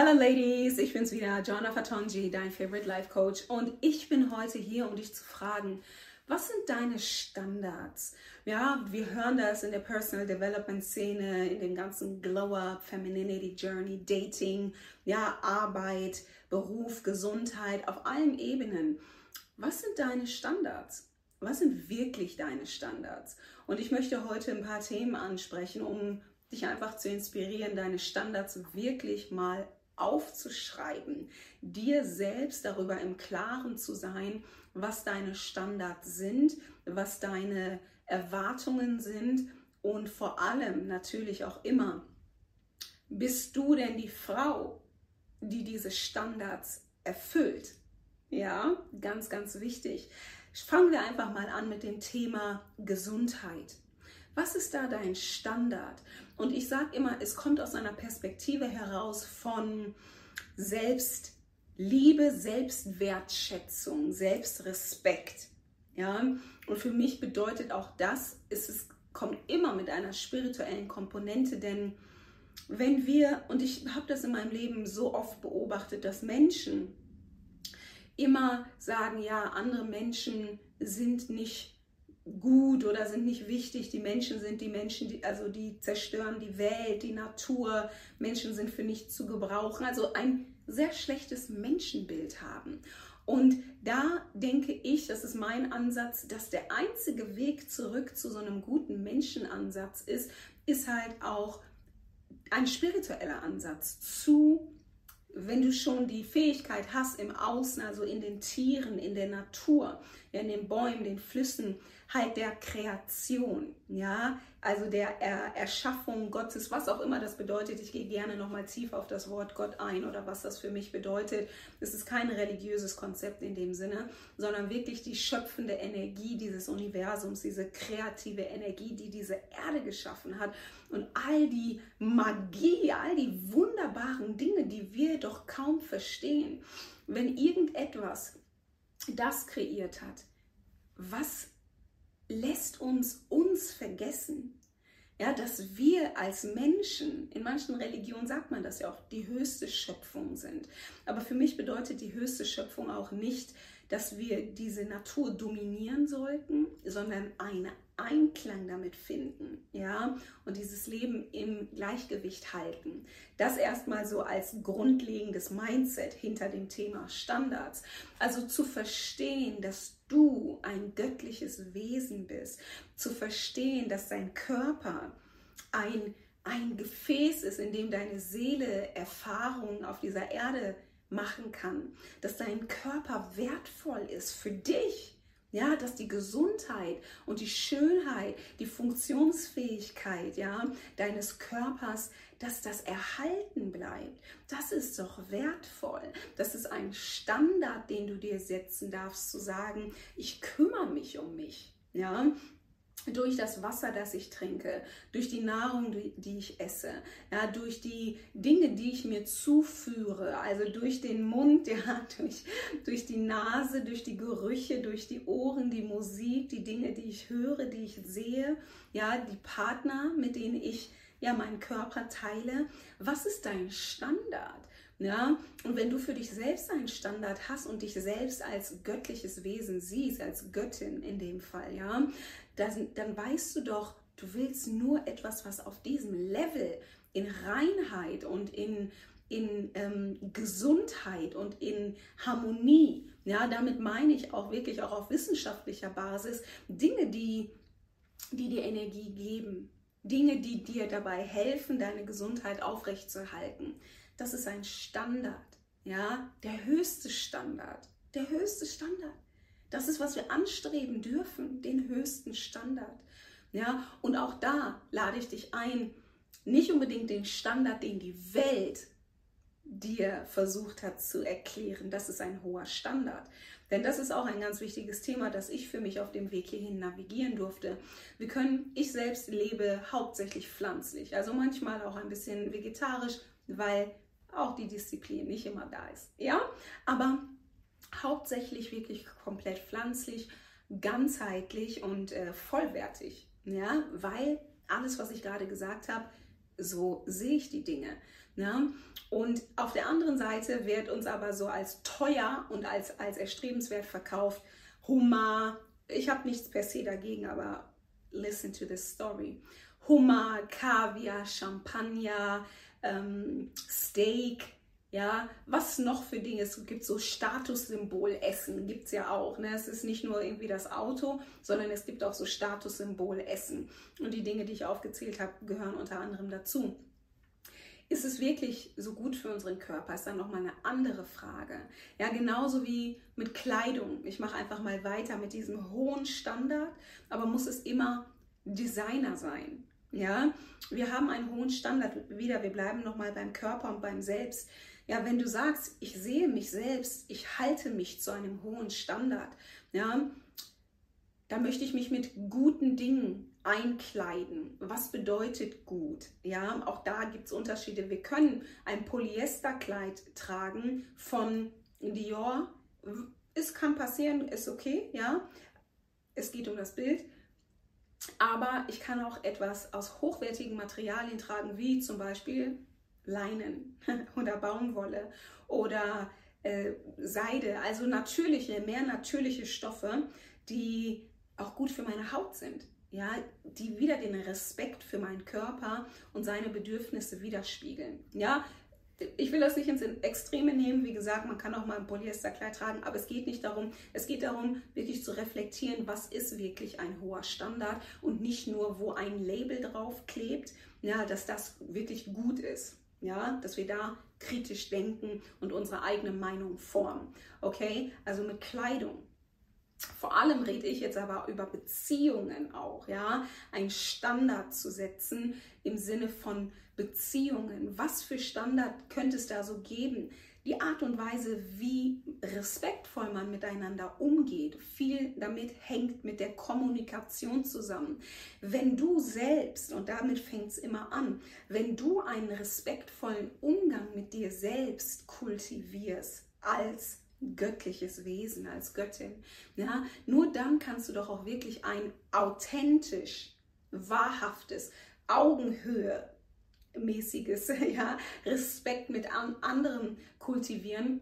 Hallo Ladies, ich bin's wieder, Joanna Fatonji, dein Favorite Life Coach und ich bin heute hier, um dich zu fragen, was sind deine Standards? Ja, wir hören das in der Personal Development Szene, in dem ganzen Glow-Up, Femininity Journey, Dating, ja, Arbeit, Beruf, Gesundheit, auf allen Ebenen. Was sind deine Standards? Was sind wirklich deine Standards? Und ich möchte heute ein paar Themen ansprechen, um dich einfach zu inspirieren, deine Standards wirklich mal aufzuschreiben, dir selbst darüber im Klaren zu sein, was deine Standards sind, was deine Erwartungen sind und vor allem natürlich auch immer, bist du denn die Frau, die diese Standards erfüllt? Ja, ganz, ganz wichtig. Fangen wir einfach mal an mit dem Thema Gesundheit. Was ist da dein Standard? Und ich sage immer, es kommt aus einer Perspektive heraus von Selbstliebe, Selbstwertschätzung, Selbstrespekt. Ja, und für mich bedeutet auch das, ist es kommt immer mit einer spirituellen Komponente, denn wenn wir, und ich habe das in meinem Leben so oft beobachtet, dass Menschen immer sagen, ja, andere Menschen sind nicht gut oder sind nicht wichtig. Die Menschen sind die Menschen, die, also die zerstören die Welt, die Natur. Menschen sind für nichts zu gebrauchen. Also ein sehr schlechtes Menschenbild haben. Und da denke ich, das ist mein Ansatz, dass der einzige Weg zurück zu so einem guten Menschenansatz ist, ist halt auch ein spiritueller Ansatz zu wenn du schon die Fähigkeit hast im Außen, also in den Tieren, in der Natur, in den Bäumen, den Flüssen, halt der Kreation, ja, also der er Erschaffung Gottes, was auch immer das bedeutet. Ich gehe gerne nochmal tief auf das Wort Gott ein oder was das für mich bedeutet. Es ist kein religiöses Konzept in dem Sinne, sondern wirklich die schöpfende Energie dieses Universums, diese kreative Energie, die diese Erde geschaffen hat und all die Magie, all die wunderbaren Dinge, die wir doch kaum verstehen. Wenn irgendetwas das kreiert hat, was lässt uns uns vergessen, ja, dass wir als Menschen, in manchen Religionen sagt man das ja auch, die höchste Schöpfung sind. Aber für mich bedeutet die höchste Schöpfung auch nicht, dass wir diese Natur dominieren sollten, sondern eine Einklang damit finden, ja, und dieses Leben im Gleichgewicht halten. Das erstmal so als grundlegendes Mindset hinter dem Thema Standards. Also zu verstehen, dass du ein göttliches Wesen bist, zu verstehen, dass dein Körper ein, ein Gefäß ist, in dem deine Seele Erfahrungen auf dieser Erde machen kann, dass dein Körper wertvoll ist für dich ja, dass die Gesundheit und die Schönheit, die Funktionsfähigkeit, ja, deines Körpers, dass das erhalten bleibt. Das ist doch wertvoll. Das ist ein Standard, den du dir setzen darfst, zu sagen, ich kümmere mich um mich. Ja, durch das Wasser, das ich trinke, durch die Nahrung, die ich esse, ja, durch die Dinge, die ich mir zuführe, also durch den Mund, ja, durch, durch die Nase, durch die Gerüche, durch die Ohren, die Musik, die Dinge, die ich höre, die ich sehe, ja, die Partner, mit denen ich ja meinen Körper teile. Was ist dein Standard? Ja, und wenn du für dich selbst einen Standard hast und dich selbst als göttliches Wesen siehst, als Göttin in dem Fall, ja, dann, dann weißt du doch, du willst nur etwas, was auf diesem Level in Reinheit und in, in ähm, Gesundheit und in Harmonie, ja, damit meine ich auch wirklich auch auf wissenschaftlicher Basis Dinge, die, die dir Energie geben, Dinge, die dir dabei helfen, deine Gesundheit aufrechtzuerhalten. Das ist ein Standard, ja, der höchste Standard, der höchste Standard. Das ist, was wir anstreben dürfen, den höchsten Standard. Ja, und auch da lade ich dich ein, nicht unbedingt den Standard, den die Welt dir versucht hat zu erklären, das ist ein hoher Standard. Denn das ist auch ein ganz wichtiges Thema, das ich für mich auf dem Weg hierhin navigieren durfte. Wir können, ich selbst lebe hauptsächlich pflanzlich, also manchmal auch ein bisschen vegetarisch, weil auch die Disziplin nicht immer da ist. Ja, aber hauptsächlich wirklich komplett pflanzlich, ganzheitlich und äh, vollwertig. Ja, weil alles, was ich gerade gesagt habe, so sehe ich die Dinge. Ja? Und auf der anderen Seite wird uns aber so als teuer und als, als erstrebenswert verkauft, Hummer, ich habe nichts per se dagegen, aber listen to this story. Hummer, Kaviar, Champagner, ähm, Steak, ja, was noch für Dinge? Es gibt so Statussymbol-Essen, gibt es ja auch. Ne? Es ist nicht nur irgendwie das Auto, sondern es gibt auch so Statussymbol-Essen. Und die Dinge, die ich aufgezählt habe, gehören unter anderem dazu. Ist es wirklich so gut für unseren Körper? Ist dann nochmal eine andere Frage. Ja, genauso wie mit Kleidung. Ich mache einfach mal weiter mit diesem hohen Standard, aber muss es immer Designer sein? Ja, wir haben einen hohen Standard. Wieder, wir bleiben nochmal beim Körper und beim Selbst. Ja, wenn du sagst, ich sehe mich selbst, ich halte mich zu einem hohen Standard, ja, da möchte ich mich mit guten Dingen einkleiden. Was bedeutet gut? Ja, auch da gibt es Unterschiede. Wir können ein Polyesterkleid tragen von Dior. Es kann passieren, ist okay, ja. Es geht um das Bild. Aber ich kann auch etwas aus hochwertigen Materialien tragen, wie zum Beispiel Leinen oder Baumwolle oder äh, Seide, also natürliche, mehr natürliche Stoffe, die auch gut für meine Haut sind, ja, die wieder den Respekt für meinen Körper und seine Bedürfnisse widerspiegeln. Ja, ich will das nicht ins Extreme nehmen. Wie gesagt, man kann auch mal ein Polyesterkleid tragen, aber es geht nicht darum. Es geht darum, wirklich zu reflektieren, was ist wirklich ein hoher Standard und nicht nur, wo ein Label drauf klebt, ja, dass das wirklich gut ist ja, dass wir da kritisch denken und unsere eigene Meinung formen. Okay, also mit Kleidung. Vor allem rede ich jetzt aber über Beziehungen auch, ja, ein Standard zu setzen im Sinne von Beziehungen. Was für Standard könnte es da so geben? Die Art und Weise, wie respektvoll man miteinander umgeht, viel damit hängt mit der Kommunikation zusammen. Wenn du selbst, und damit fängt es immer an, wenn du einen respektvollen Umgang mit dir selbst kultivierst als göttliches Wesen, als Göttin, ja, nur dann kannst du doch auch wirklich ein authentisch, wahrhaftes, Augenhöhe, mäßiges ja, Respekt mit anderen kultivieren,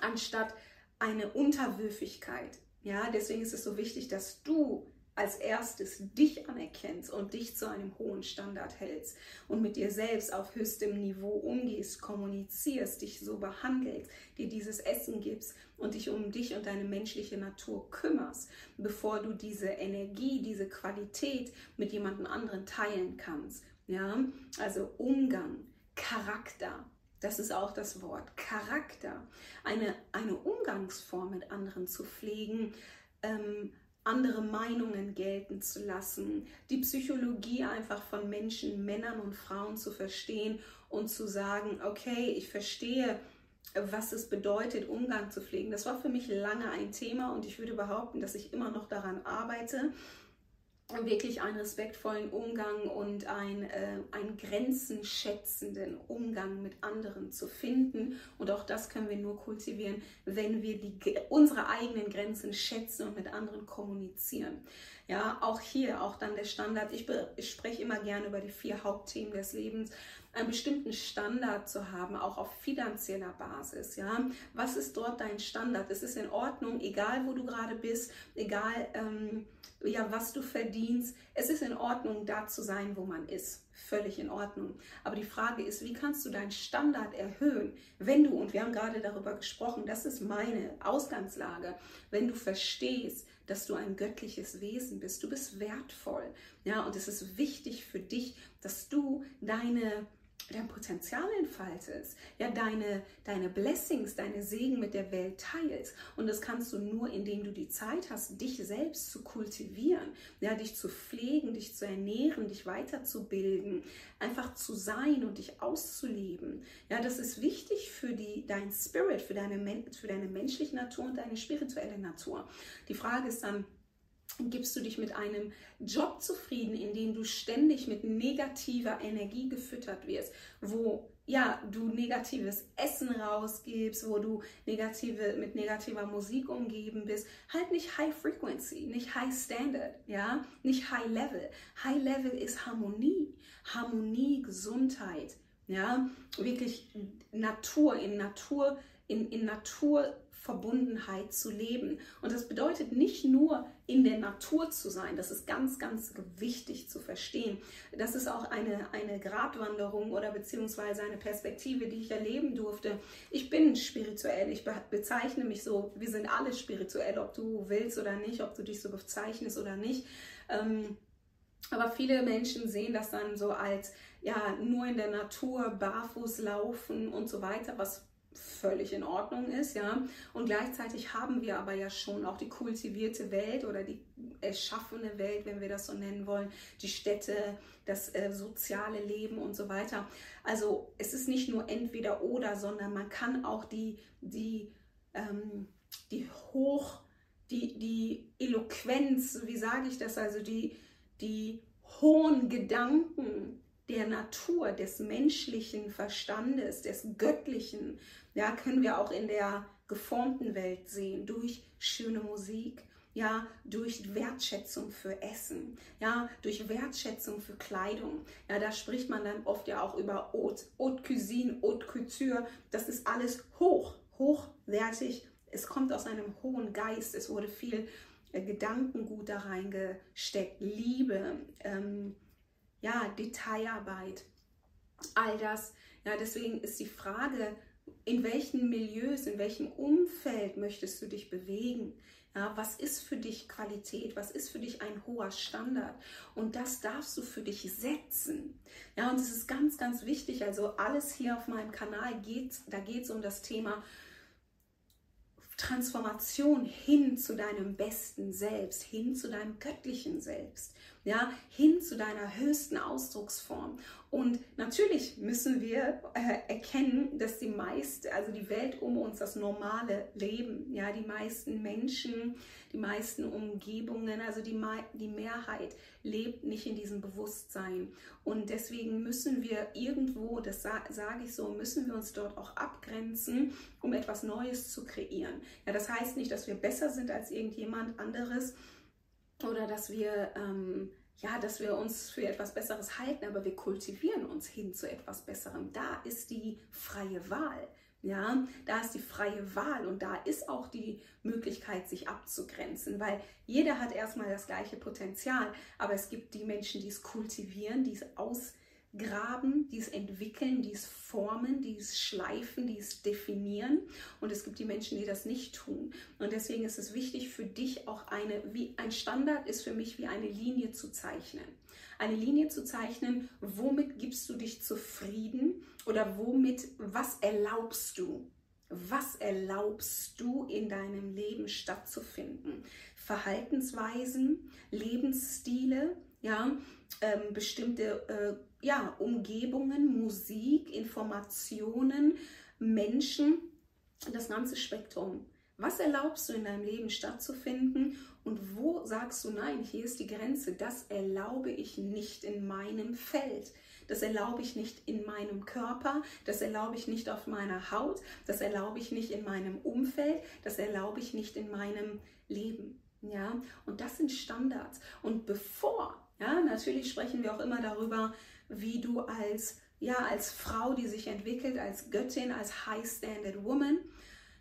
anstatt eine Unterwürfigkeit. Ja, deswegen ist es so wichtig, dass du als erstes dich anerkennst und dich zu einem hohen Standard hältst und mit dir selbst auf höchstem Niveau umgehst, kommunizierst, dich so behandelst, dir dieses Essen gibst und dich um dich und deine menschliche Natur kümmerst, bevor du diese Energie, diese Qualität mit jemandem anderen teilen kannst. Ja, also Umgang, Charakter, das ist auch das Wort Charakter. Eine, eine Umgangsform mit anderen zu pflegen, ähm, andere Meinungen gelten zu lassen, die Psychologie einfach von Menschen, Männern und Frauen zu verstehen und zu sagen, okay, ich verstehe, was es bedeutet, Umgang zu pflegen. Das war für mich lange ein Thema und ich würde behaupten, dass ich immer noch daran arbeite wirklich einen respektvollen Umgang und ein, äh, einen grenzenschätzenden Umgang mit anderen zu finden. Und auch das können wir nur kultivieren, wenn wir die, unsere eigenen Grenzen schätzen und mit anderen kommunizieren. Ja, auch hier, auch dann der Standard. Ich, ich spreche immer gerne über die vier Hauptthemen des Lebens einen bestimmten Standard zu haben, auch auf finanzieller Basis. Ja, was ist dort dein Standard? Es ist in Ordnung, egal wo du gerade bist, egal ähm, ja, was du verdienst. Es ist in Ordnung, da zu sein, wo man ist. Völlig in Ordnung. Aber die Frage ist, wie kannst du deinen Standard erhöhen, wenn du, und wir haben gerade darüber gesprochen, das ist meine Ausgangslage, wenn du verstehst, dass du ein göttliches Wesen bist. Du bist wertvoll. Ja, und es ist wichtig für dich, dass du deine dein Potenzial entfaltest, ja, deine, deine Blessings, deine Segen mit der Welt teilst. Und das kannst du nur, indem du die Zeit hast, dich selbst zu kultivieren, ja, dich zu pflegen, dich zu ernähren, dich weiterzubilden, einfach zu sein und dich auszuleben. Ja, das ist wichtig für die, dein Spirit, für deine, für deine menschliche Natur und deine spirituelle Natur. Die Frage ist dann, gibst du dich mit einem Job zufrieden, in dem du ständig mit negativer Energie gefüttert wirst, wo ja, du negatives Essen rausgibst, wo du negative, mit negativer Musik umgeben bist, halt nicht High Frequency, nicht High Standard, ja, nicht High Level. High Level ist Harmonie, Harmonie, Gesundheit, Ja, wirklich Natur in Natur, in, in Natur Verbundenheit zu leben. Und das bedeutet nicht nur in der Natur zu sein, das ist ganz, ganz wichtig zu verstehen. Das ist auch eine, eine Gratwanderung oder beziehungsweise eine Perspektive, die ich erleben durfte. Ich bin spirituell, ich bezeichne mich so, wir sind alle spirituell, ob du willst oder nicht, ob du dich so bezeichnest oder nicht. Ähm, aber viele Menschen sehen das dann so als ja nur in der Natur barfuß laufen und so weiter, was völlig in Ordnung ist, ja. Und gleichzeitig haben wir aber ja schon auch die kultivierte Welt oder die erschaffene Welt, wenn wir das so nennen wollen, die Städte, das äh, soziale Leben und so weiter. Also es ist nicht nur entweder oder, sondern man kann auch die, die, ähm, die hoch, die, die Eloquenz, wie sage ich das, also die, die hohen Gedanken der Natur, des menschlichen Verstandes, des Göttlichen, ja, können wir auch in der geformten Welt sehen, durch schöne Musik, ja, durch Wertschätzung für Essen, ja, durch Wertschätzung für Kleidung. Ja, da spricht man dann oft ja auch über Haute, Haute Cuisine, Haute Couture. Das ist alles hoch, hochwertig. Es kommt aus einem hohen Geist. Es wurde viel äh, Gedankengut da reingesteckt, Liebe, ähm, ja, Detailarbeit, all das. Ja, deswegen ist die Frage, in welchen Milieus, in welchem Umfeld möchtest du dich bewegen? Ja, was ist für dich Qualität? Was ist für dich ein hoher Standard? Und das darfst du für dich setzen. Ja, und es ist ganz, ganz wichtig. Also alles hier auf meinem Kanal geht, da geht es um das Thema Transformation hin zu deinem besten Selbst, hin zu deinem göttlichen Selbst ja, hin zu deiner höchsten Ausdrucksform. Und natürlich müssen wir äh, erkennen, dass die meiste, also die Welt um uns, das normale Leben, ja, die meisten Menschen, die meisten Umgebungen, also die, die Mehrheit lebt nicht in diesem Bewusstsein. Und deswegen müssen wir irgendwo, das sa sage ich so, müssen wir uns dort auch abgrenzen, um etwas Neues zu kreieren. Ja, das heißt nicht, dass wir besser sind als irgendjemand anderes, oder dass wir ähm, ja, dass wir uns für etwas Besseres halten, aber wir kultivieren uns hin zu etwas Besserem. Da ist die freie Wahl. Ja, da ist die freie Wahl und da ist auch die Möglichkeit, sich abzugrenzen, weil jeder hat erstmal das gleiche Potenzial, aber es gibt die Menschen, die es kultivieren, die es aus, graben, dies entwickeln, dies formen, dies schleifen, dies definieren. Und es gibt die Menschen, die das nicht tun. Und deswegen ist es wichtig für dich eine, wie ein Standard ist für mich wie eine Linie zu zeichnen. Eine Linie zu zeichnen, womit gibst du dich zufrieden oder womit, was erlaubst du? Was erlaubst du in deinem Leben stattzufinden? Verhaltensweisen, Lebensstile, ja, ähm, bestimmte äh, ja, Umgebungen, Musik, Informationen, Menschen, das ganze Spektrum. Was erlaubst du in deinem Leben stattzufinden sagst du, nein, hier ist die Grenze, das erlaube ich nicht in meinem Feld. Das erlaube ich nicht in meinem Körper, das erlaube ich nicht auf meiner Haut, das erlaube ich nicht in meinem Umfeld, das erlaube ich nicht in meinem Leben. Ja, und das sind Standards. Und bevor ja, natürlich sprechen wir auch immer darüber, wie du als, ja, als Frau, die sich entwickelt, als Göttin, als High Standard Woman,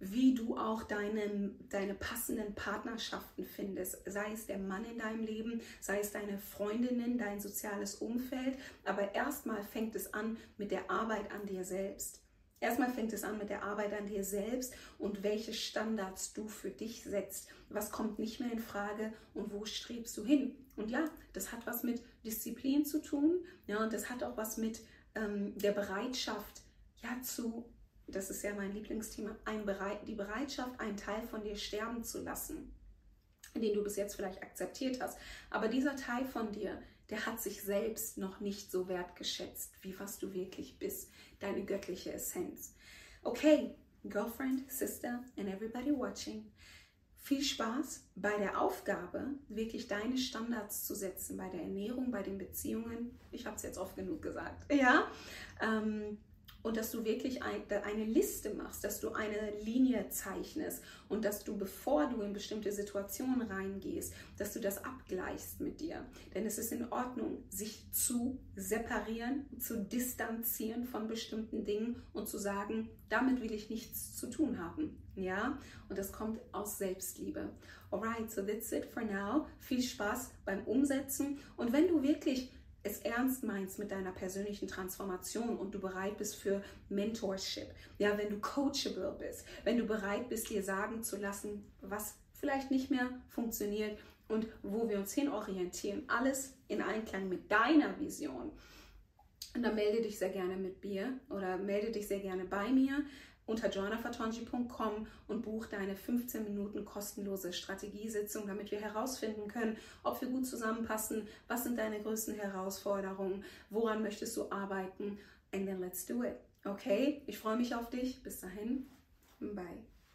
wie du auch deine, deine passenden Partnerschaften findest. Sei es der Mann in deinem Leben, sei es deine Freundinnen, dein soziales Umfeld. Aber erstmal fängt es an mit der Arbeit an dir selbst. Erstmal fängt es an mit der Arbeit an dir selbst und welche Standards du für dich setzt. Was kommt nicht mehr in Frage und wo strebst du hin? Und ja, das hat was mit Disziplin zu tun. Ja, und das hat auch was mit ähm, der Bereitschaft, ja, zu, das ist ja mein Lieblingsthema, Bereit, die Bereitschaft, einen Teil von dir sterben zu lassen, den du bis jetzt vielleicht akzeptiert hast. Aber dieser Teil von dir, der hat sich selbst noch nicht so wertgeschätzt, wie was du wirklich bist, deine göttliche Essenz. Okay, Girlfriend, Sister and everybody watching, viel Spaß bei der Aufgabe, wirklich deine Standards zu setzen, bei der Ernährung, bei den Beziehungen. Ich habe es jetzt oft genug gesagt. Ja. Ähm, und dass du wirklich ein, eine Liste machst, dass du eine Linie zeichnest und dass du, bevor du in bestimmte Situationen reingehst, dass du das abgleichst mit dir. Denn es ist in Ordnung, sich zu separieren, zu distanzieren von bestimmten Dingen und zu sagen, damit will ich nichts zu tun haben. Ja, und das kommt aus Selbstliebe. Alright, so that's it for now. Viel Spaß beim Umsetzen. Und wenn du wirklich es ernst meinst mit deiner persönlichen Transformation und du bereit bist für Mentorship, ja, wenn du coachable bist, wenn du bereit bist, dir sagen zu lassen, was vielleicht nicht mehr funktioniert und wo wir uns hin orientieren, alles in Einklang mit deiner Vision. Und dann melde dich sehr gerne mit mir oder melde dich sehr gerne bei mir unter joannafatonji.com und buch deine 15 Minuten kostenlose Strategiesitzung, damit wir herausfinden können, ob wir gut zusammenpassen, was sind deine größten Herausforderungen, woran möchtest du arbeiten, and then let's do it. Okay, ich freue mich auf dich. Bis dahin, bye.